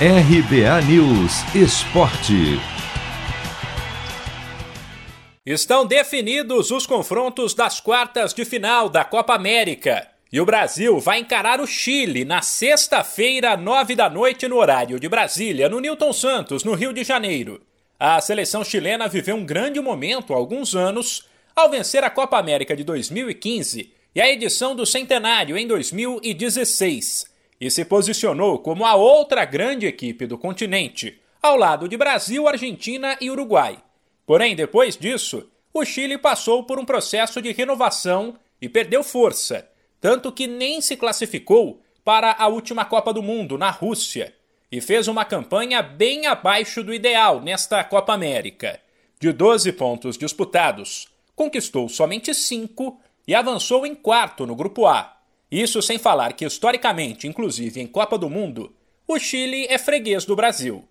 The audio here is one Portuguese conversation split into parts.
RBA News Esporte. Estão definidos os confrontos das quartas de final da Copa América. E o Brasil vai encarar o Chile na sexta-feira, nove da noite, no horário de Brasília, no Newton Santos, no Rio de Janeiro. A seleção chilena viveu um grande momento há alguns anos ao vencer a Copa América de 2015 e a edição do Centenário em 2016 e se posicionou como a outra grande equipe do continente, ao lado de Brasil, Argentina e Uruguai. Porém, depois disso, o Chile passou por um processo de renovação e perdeu força, tanto que nem se classificou para a última Copa do Mundo, na Rússia, e fez uma campanha bem abaixo do ideal nesta Copa América. De 12 pontos disputados, conquistou somente 5 e avançou em quarto no Grupo A, isso sem falar que, historicamente, inclusive em Copa do Mundo, o Chile é freguês do Brasil.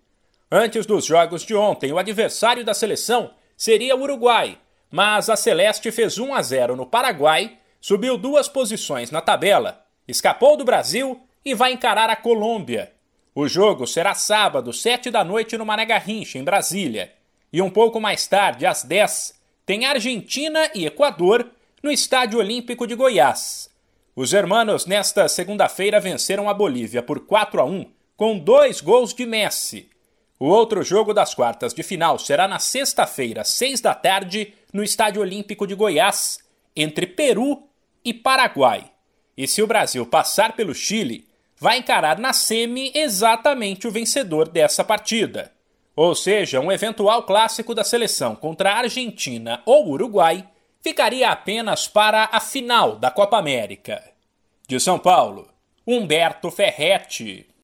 Antes dos jogos de ontem, o adversário da seleção seria o Uruguai, mas a Celeste fez 1 a 0 no Paraguai, subiu duas posições na tabela, escapou do Brasil e vai encarar a Colômbia. O jogo será sábado, 7 da noite, no Mané Garrincha, em Brasília. E um pouco mais tarde, às 10, tem Argentina e Equador no Estádio Olímpico de Goiás. Os hermanos nesta segunda-feira venceram a Bolívia por 4 a 1 com dois gols de Messi. O outro jogo das quartas de final será na sexta-feira, 6 da tarde, no Estádio Olímpico de Goiás, entre Peru e Paraguai. E se o Brasil passar pelo Chile, vai encarar na semi exatamente o vencedor dessa partida. Ou seja, um eventual clássico da seleção contra a Argentina ou Uruguai ficaria apenas para a final da Copa América. De São Paulo, Humberto Ferretti.